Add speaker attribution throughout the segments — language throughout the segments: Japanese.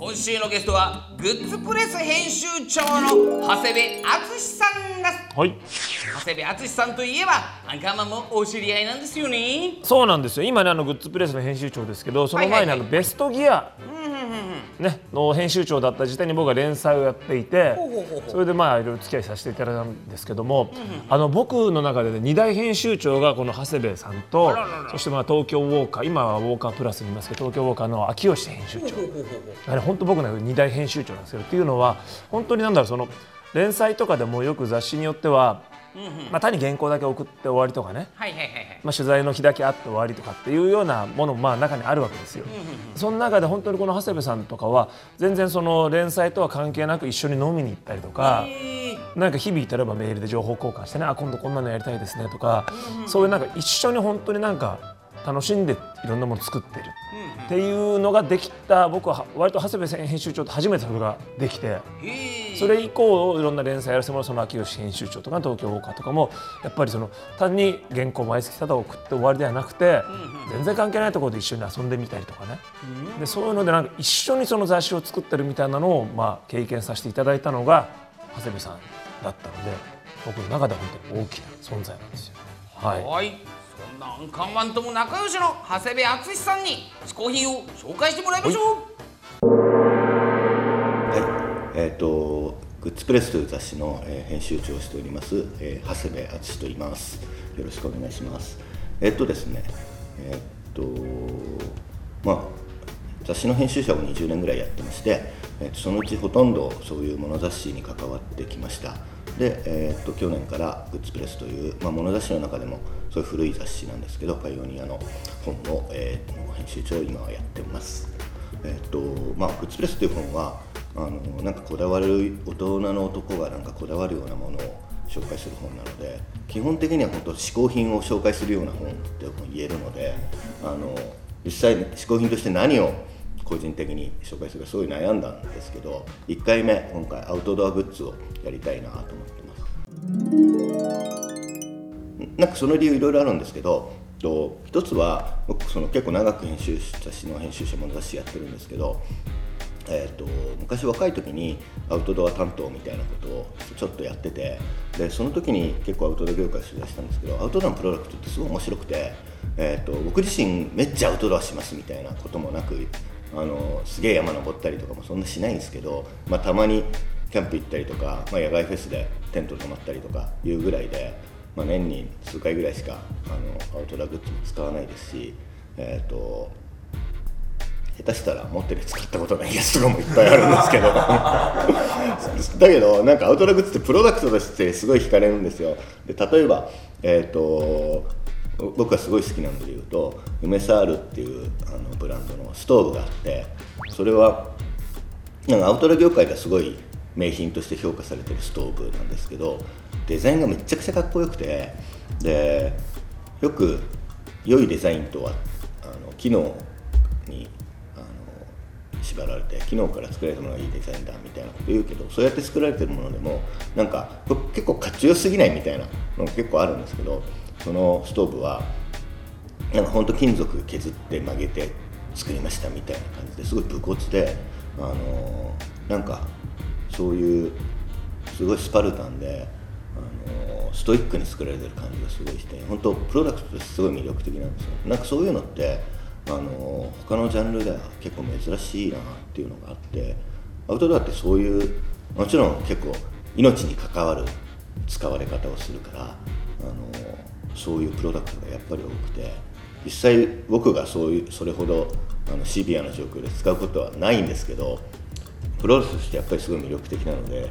Speaker 1: 今週のゲストはグッズプレス編集長の長谷部敦さんです。
Speaker 2: はい。
Speaker 1: 長谷部敦さんといえばアンカーマンもお知り合いなんですよね。
Speaker 2: そうなんですよ。今ねあのグッズプレスの編集長ですけどその前にあのベストギアね、の編集長だった時代に僕は連載をやっていてそれでまあいろいろ付き合いさせていただいたんですけども、あの僕の中で、ね、2大編集長がこの長谷部さんとそしてまあ東京ウォーカー今はウォーカープラスにいますけど東京ウォーカーの秋吉編集長。あれ本当僕の2大編集長なんですけどっていうのは本当になんだろうその連載とかでもよく雑誌によってはまあ、単に原稿だけ送って終わりとかね、
Speaker 1: はいはいはいはい。
Speaker 2: まあ、取材の日だけあって終わりとかっていうようなものもまあ中にあるわけですよ。その中で本当にこの長谷部さんとかは全然その連載とは関係なく一緒に飲みに行ったりとか。なんか日々例えばメールで情報交換してねあ今度こんなのやりたいですねとか、そういうなんか一緒に本当になんか楽しんでいろんなもの作ってるっていうのができた僕は割と長谷部編集長と初めてそれができてそれ以降いろんな連載やらせてもらうその秋吉編集長とか東京ウォーカーとかもやっぱりその単に原稿毎月ただ送って終わりではなくて全然関係ないところで一緒に遊んでみたりとかね。でそういうのでなんか一緒にその雑誌を作ってるみたいなのをまあ経験させていただいたのが長谷部さんだったので僕の中では本当に大きな存在なんですよ。はい。
Speaker 1: はい。そんなアンカーマンとも仲良しの長谷部敦さんに嗜好品を紹介してもらいましょう。
Speaker 3: はい、えっ、とグッズプレスという雑誌の、えー編集長をしております、えー長谷部敦と言います。よろしくお願いします。えっ、とですね、えっ、とまあ雑誌の編集者を20年ぐらいやってまして、えーとそのうちほとんどそういう物雑誌に関わってきました。で、えー、と去年からグッズプレスという、まあ、物雑誌の中でもそういう古い雑誌なんですけどパイオニアの本の、えー編集長を今はやってます。えっとまあ、グッズプレスという本はあのなんかこだわる大人の男がなんかこだわるようなものを紹介する本なので基本的には本当嗜好品を紹介するような本って言えるのであの実際嗜好品として何を個人的に紹介するかすごい悩んだんですけど1回目今回アウトドアグッズをやりたいなと思ってます。なんかその理由いろいろあるんですけど一つは僕その結構長く編集雑誌の編集者も雑誌やってるんですけど、えー、と昔若い時にアウトドア担当みたいなことをちょっとやっててでその時に結構アウトドア業界取材したんですけどアウトドアのプロダクトってすごい面白くて、えー、と僕自身めっちゃアウトドアしますみたいなこともなくあのすげえ山登ったりとかもそんなしないんですけど、まあ、たまにキャンプ行ったりとか、まあ、野外フェスでテント泊まったりとかいうぐらいで、まあ、年に数回ぐらいしかあのアウトドアグッズも使わないですし、えー、と下手したら持ってる使ったことないやつとかもいっぱいあるんですけど。だけどなんかアウトドアグッズってプロダクトとしてすごい惹かれるんですよ。で例えばえっ、と僕がすごい好きなので言うとユメサールっていうあのブランドのストーブがあってそれはなんかアウトドア業界ではすごい名品として評価されてるストーブなんですけどデザインがめちゃくちゃかっこよくてでよく良いデザインとはあの機能に縛られて機能から作られたものがいいデザインだみたいなこと言うけどそうやって作られてるものでもなんか結構かっちよすぎないみたいなのが結構あるんですけどそのストーブはなんか本当金属削って曲げて作りましたみたいな感じですごい武骨であのなんかそういうすごいスパルタンであのストイックに作られてる感じがすごいして本当プロダクトとしてすごい魅力的なんですよ。なんかそういうのってあの他のジャンルでは結構珍しいなっていうのがあってアウトドアってそういうもちろん結構命に関わる使われ方をするからあのそういうプロダクトがやっぱり多くて実際僕がそういうそれほどあのシビアな状況で使うことはないんですけどプロレスとしてやっぱりすごい魅力的なので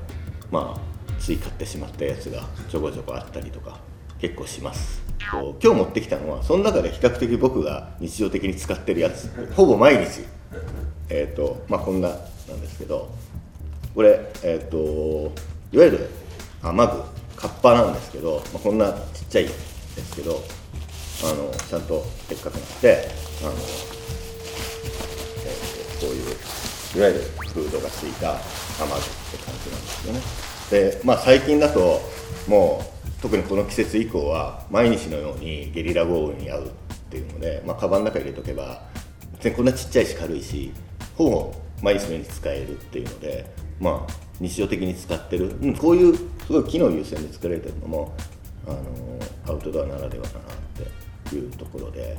Speaker 3: まあつい買ってしまったやつがちょこちょこあったりとか結構します。こう今日持ってきたのはその中で比較的僕が日常的に使ってるやつ。ほぼ毎日。えっ、とまあこんななんですけど。これえっ、といわゆる雨具カッパなんですけど、まあ、こんなちっちゃいですけどあのちゃんとでっかくなってあの、えー、こういういわゆるフードがついた雨具って感じなんですよね。でまあ最近だともう特にこの季節以降は毎日のようにゲリラ豪雨に遭うっていうので、まあ、カバンの中入れとけば別にこんなちっちゃいし軽いしほぼ毎日のように使えるっていうのでまあ日常的に使ってる、うん、こういうすごい機能優先で作られてるのもあのアウトドアならではだなっていうところで。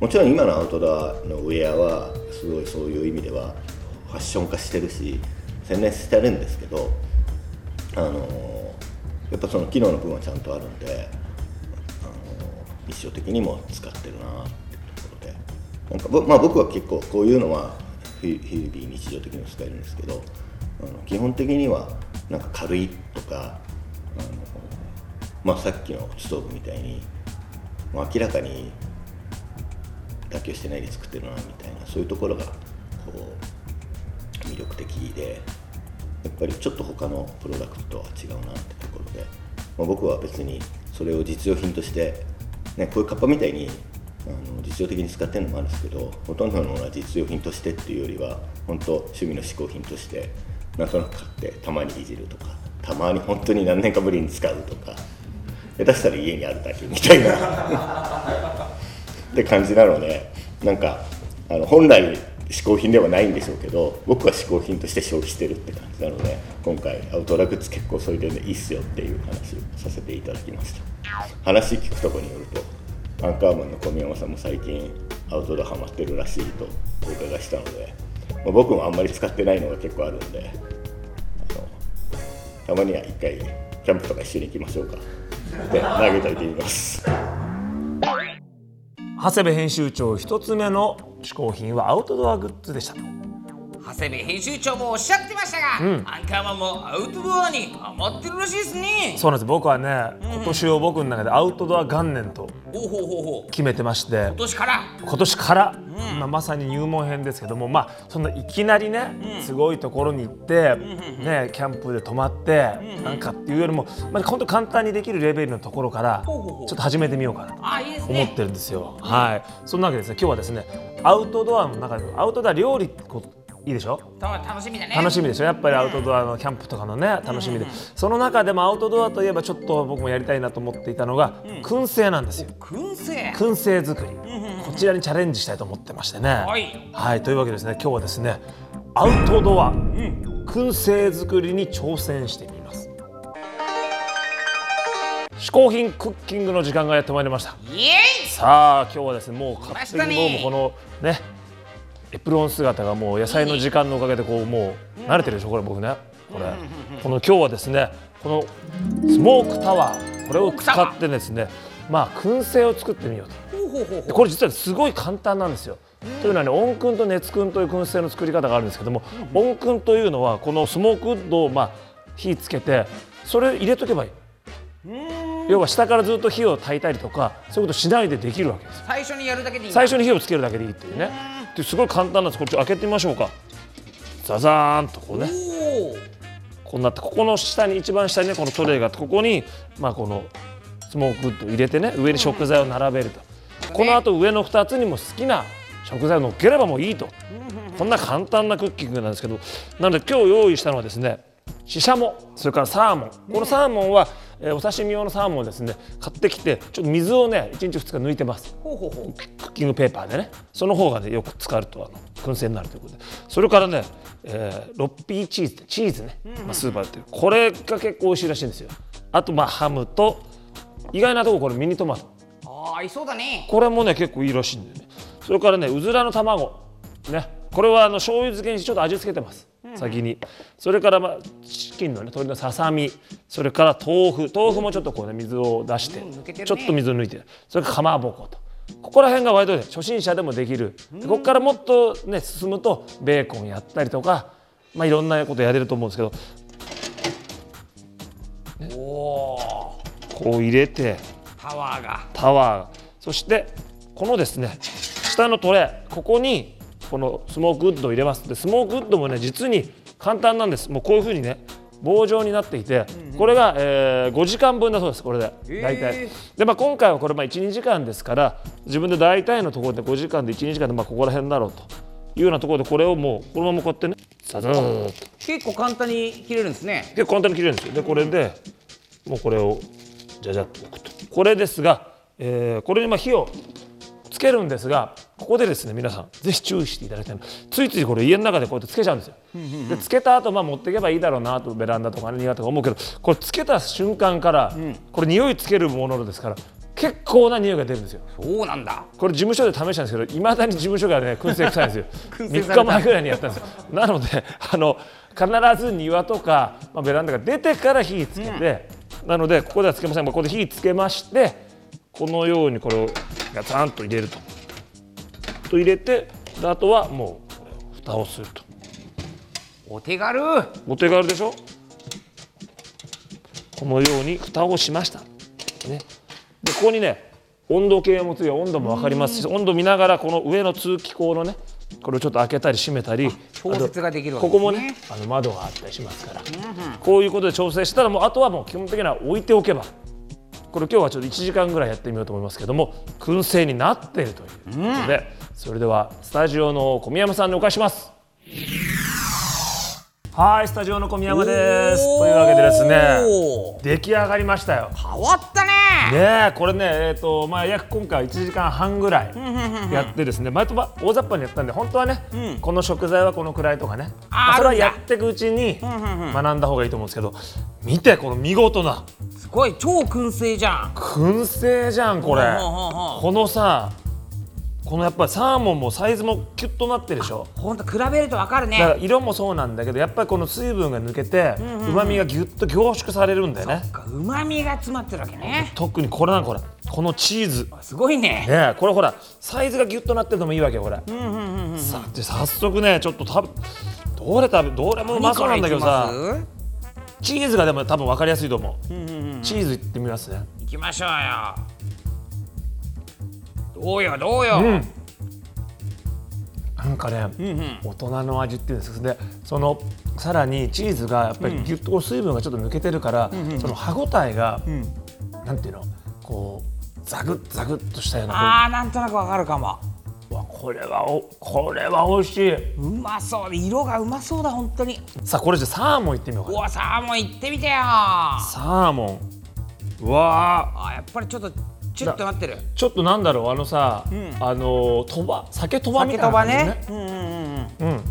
Speaker 3: もちろん今のアウトドアのウェアはすごいそういう意味ではファッション化してるし洗練してるんですけどあのやっぱその機能の部分はちゃんとあるんであの日常的にも使ってるなっていうところで。なんか、まあ、僕は結構こういうのは日々日常的にも使えるんですけどあの基本的にはなんか軽いとかあの、まあ、さっきのストーブみたいに明らかに妥協してないで作ってるなみたいなそういうところがこう魅力的でやっぱりちょっと他のプロダクトとは違うなってで、まあ、僕は別にそれを実用品として、ね、こういうカッパみたいにあの実用的に使ってるのもあるんですけどほとんどのものは実用品としてっていうよりは本当趣味の嗜好品としてなんとなく買ってたまにいじるとかたまに本当に何年かぶりに使うとか下手したら家にあるだけみたいな。って感じなのでなんかあの本来嗜好品ではないんでしょうけど僕は嗜好品として消費してるって感じなので今回アウトドアグッズ結構そういう点でいいっすよっていう話をさせていただきました。話聞くとこによるとアンカーマンの小宮山さんも最近アウトドアハマってるらしいとお伺いしたので、まあ、僕もあんまり使ってないのが結構あるんでたまには一回キャンプとか一緒に行きましょうか。で投げといてみます。
Speaker 2: 長谷部編集長一つ目の嗜好品はアウトドアグッズでした
Speaker 1: 長谷部編集長もおっしゃってましたが、アンカーマンもアウトドアにハマってるらしいですね。
Speaker 2: そうなんです。僕はね今年を僕の中でアウトドア元年と決めてまして。
Speaker 1: 今年から？
Speaker 2: 今年から、まあ、まさに入門編ですけどもまあそんないきなりね、すごいところに行って、ね、キャンプで泊まって、なんかっていうよりも、まあ、本当簡単にできるレベルのところからちょっと始めてみようかなと思っ
Speaker 1: ね
Speaker 2: てるんですよ。はい、そんなわけでですね。今日はですねアウトドアの中でもアウトドア料理いいでしょ？
Speaker 1: た楽しみだね。
Speaker 2: 楽しみでしょ？やっぱりアウトドアのキャンプとかのね楽しみで。その中でもアウトドアといえばちょっと僕もやりたいなと思っていたのが燻製なんですよ。
Speaker 1: 燻製。
Speaker 2: 燻製作り。こちらにチャレンジしたいと思ってましてね。
Speaker 1: はい。
Speaker 2: はいというわけでですね今日はですねアウトドア燻製作りに挑戦してみます。嗜好品クッキングの時間がやってまいりました。
Speaker 1: イエイ。
Speaker 2: さあ今日はですねもう勝手に
Speaker 1: ね
Speaker 2: もうこのねエプロン姿がもう野菜の時間のおかげでこうもう慣れてるでしょこれ僕ねこれこの今日はですねこのスモークタワーこれを使ってですねまあ燻製を作ってみようとこれ実はすごい簡単なんですよ。というのはね温燻と熱燻という燻製の作り方があるんですけども温燻というのはこのスモークウッドをまあ火つけてそれ入れとけばいい。要は下からずっと火を焚いたりとかそういうことしないでできるわけですよ。
Speaker 1: 最初にやるだけでいい
Speaker 2: 最初に火をつけるだけでいいっていうね。ですごい簡単なんです。こっと開けてみましょうか。ザザーンとこうね。こうなってここの下に一番下にねこのトレイがあってここにまあこのスモークウッドを入れてね上に食材を並べると、この後上の2つにも好きな食材を乗っければもういいと、こんな簡単なクッキングなんですけどなので今日用意したのはですねシシャモそれからサーモンこのサーモンは、えーお刺身用のサーモンをですね買ってきてちょっと水をね1日2日抜いてます。
Speaker 1: ほうほうほう。
Speaker 2: クッキングペーパーでね。その方がねよく使うとあの燻製になるということで。それからね、えーロッピーチーズチーズね、まあ、スーパーで売ってる。これが結構美味しいらしいんですよ。あとまあハムと意外なとここれミニトマト。
Speaker 1: ああいそうだね。
Speaker 2: これもね結構いいらしいんだよね。それからねうずらの卵。ね。これはあの醤油漬けにしてちょっと味付けてます、先に。それからまあチキンのね鶏のささみ。それから豆腐。豆腐もちょっとこうね水を出して、
Speaker 1: 抜けてるね。
Speaker 2: ちょっと水を抜いて。それからかまぼこと。ここら辺が割とね初心者でもできる、でここからもっとね進むとベーコンやったりとかまあいろんなことやれると思うんですけど。
Speaker 1: おお
Speaker 2: こう入れて。
Speaker 1: パワーが。
Speaker 2: タワーそしてこのですね下のトレーここにこのスモークウッドを入れます。でスモークウッドもね実に簡簡単なんです。もうこういうふうにね棒状になっていて、これが、えー、5時間分だそうですこれで。大体、で、まあ、今回はこれ12時間ですから自分で大体のところで5時間で12時間でまあここら辺だろうというようなところでこれをもうこのままこうやってねささー
Speaker 1: 結構簡単に切れるんですね。
Speaker 2: 結構簡単に切れるんです。よでこれでもうこれをじゃじゃっと置くと。これですが、えーこれにまあ火をつけるんですがここでですね皆さんぜひ注意していただきたい。ついついこれ家の中でこうやってつけちゃうんですよ。でつけた後まあ持っていけばいいだろうなとベランダとかね庭とか思うけどこれつけた瞬間から、これ匂いつけるものですから結構な匂いが出るんですよ。
Speaker 1: そうなんだ。
Speaker 2: これ事務所で試したんですけどいまだに事務所がね燻製臭いんですよ。3
Speaker 1: 燻製された。
Speaker 2: 日前ぐらいにやったんですよ。なのであの必ず庭とか、まあ、ベランダが出てから火つけて、なのでここではつけません。ここで火つけましてこのようにこれをガツンと入れるとと入れてであとはもう蓋をすると。
Speaker 1: お手軽。
Speaker 2: お手軽でしょ？このように蓋をしました、ね、でここにね温度計もついて温度も分かりますし温度見ながらこの上の通気口のねこれをちょっと開けたり閉めたり
Speaker 1: 調節ができるわ
Speaker 2: あと
Speaker 1: けですね。
Speaker 2: ここもねあの窓があったりしますから、こういうことで調整したらもうあとはもう基本的には置いておけばこれ今日はちょっと1時間ぐらいやってみようと思いますけども燻製になっているということで、それではスタジオの小宮山さんにお返しします。はいスタジオの小宮山です。というわけでですね出来上がりましたよ。
Speaker 1: 変わったね
Speaker 2: ねえこれねえっ、とまあ約今回1時間半ぐらいやってですね毎とば大雑把にやったんで本当はね、この食材はこのくらいとかねまあそれはやっていくうちに学んだ方がいいと思うんですけど見てこの見事な。
Speaker 1: すごい超燻製じゃん。
Speaker 2: 燻製じゃんこれ。このさこのやっぱりサーモンもサイズもキュッとなってるでしょ。
Speaker 1: ほんと比べるとわかる
Speaker 2: だから
Speaker 1: ね
Speaker 2: 色もそうなんだけどやっぱりこの水分が抜けてうまみがギュッと凝縮されるんだよね。
Speaker 1: うまみが詰まってるわけね。
Speaker 2: 特にこれなんこれこのチーズ。
Speaker 1: すごいね。
Speaker 2: ねえこれほらサイズがギュッとなってるのもいいわけよこれ、さあで早速ねちょっと食べどれ食べどれもうまそうなんだけどさ。チーズがでも多分分かりやすいと思う,、チーズいってみますね。
Speaker 1: ます行きましょうよどうよどうよ、
Speaker 2: うん。なんかね、大人の味っていうんですでそのさらにチーズがやっぱりギュッと水分がちょっと抜けてるから、その歯ごたえが、なんていうのこうザグッザグッとしたような。
Speaker 1: あーなんとなくわかるかも。
Speaker 2: うわこれはおこれは美味しい。う
Speaker 1: まそう。色がうまそうだ本当に。
Speaker 2: さあこれじゃあサーモンいってみようか
Speaker 1: うわサーモン行ってみてよ。
Speaker 2: サーモン。うわー。
Speaker 1: あやっぱりちょっとチュッとなってる。
Speaker 2: ちょっとなんだろうあのさ、あの鳥羽酒鳥羽みたいな感じね。
Speaker 1: うんうんうん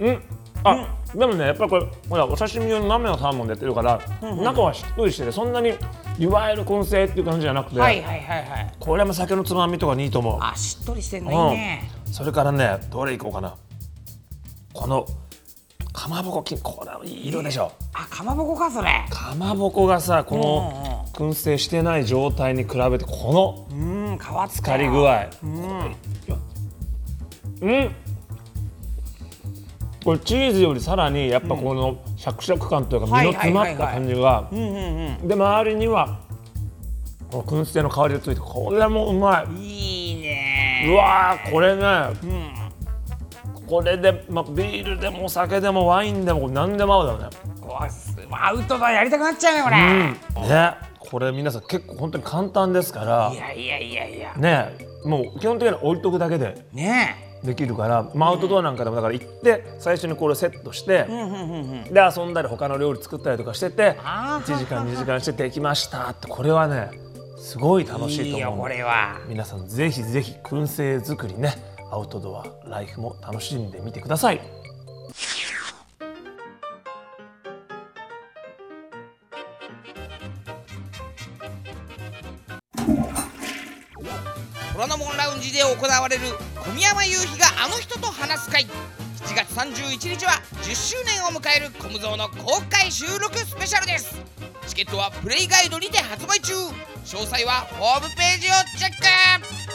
Speaker 1: うん。
Speaker 2: うん。あ、でもねやっぱりこれほらお刺身用の生のサーモンでやってるから、中はしっとりしててそんなにいわゆる燻製っていう感じじゃなくて、
Speaker 1: はいはいはいはい。
Speaker 2: これも酒のつまみとかにいいと思う。
Speaker 1: あしっとりしてんのいいね。
Speaker 2: うん、それからねどれいこうかな。このかまぼこきこれいい色でしょ。
Speaker 1: あかまぼこかそれ。
Speaker 2: かまぼこがさこの燻製してない状態に比べてこの
Speaker 1: うん変わった
Speaker 2: 浸かり具合。うん。これチーズよりさらにやっぱこのシャクシャク感というか身の詰まった感じが。で周りにはこの燻製の香りがついてこれもうまい。
Speaker 1: いいね。
Speaker 2: うわーこれね、これで、まあ、ビールでもお酒でもワインでも何でも合うだろうね。
Speaker 1: うわすアウトドアやりたくなっちゃうねこれ、
Speaker 2: ねこれ皆さん結構本当に簡単ですから
Speaker 1: いやいやいやいや。
Speaker 2: ねもう基本的には置いとくだけで
Speaker 1: ね。
Speaker 2: できるから、まあ、アウトドアなんかでもだから行って最初にこれセットして、で遊んだり他の料理作ったりとかしてて
Speaker 1: あー
Speaker 2: 1時間2時間してできましたってこれはねすごい楽しいと思う。んで
Speaker 1: れは。
Speaker 2: 皆さんぜひぜひ燻製作りねアウトドアライフも楽しんでみてください。
Speaker 1: 虎ノ門ラウンジで行われる小宮山雄飛があの人と話す会。7月31日は10周年を迎えるコムゾーの公開収録スペシャルです。チケットはプレイガイドにて発売中。詳細はホームページをチェック。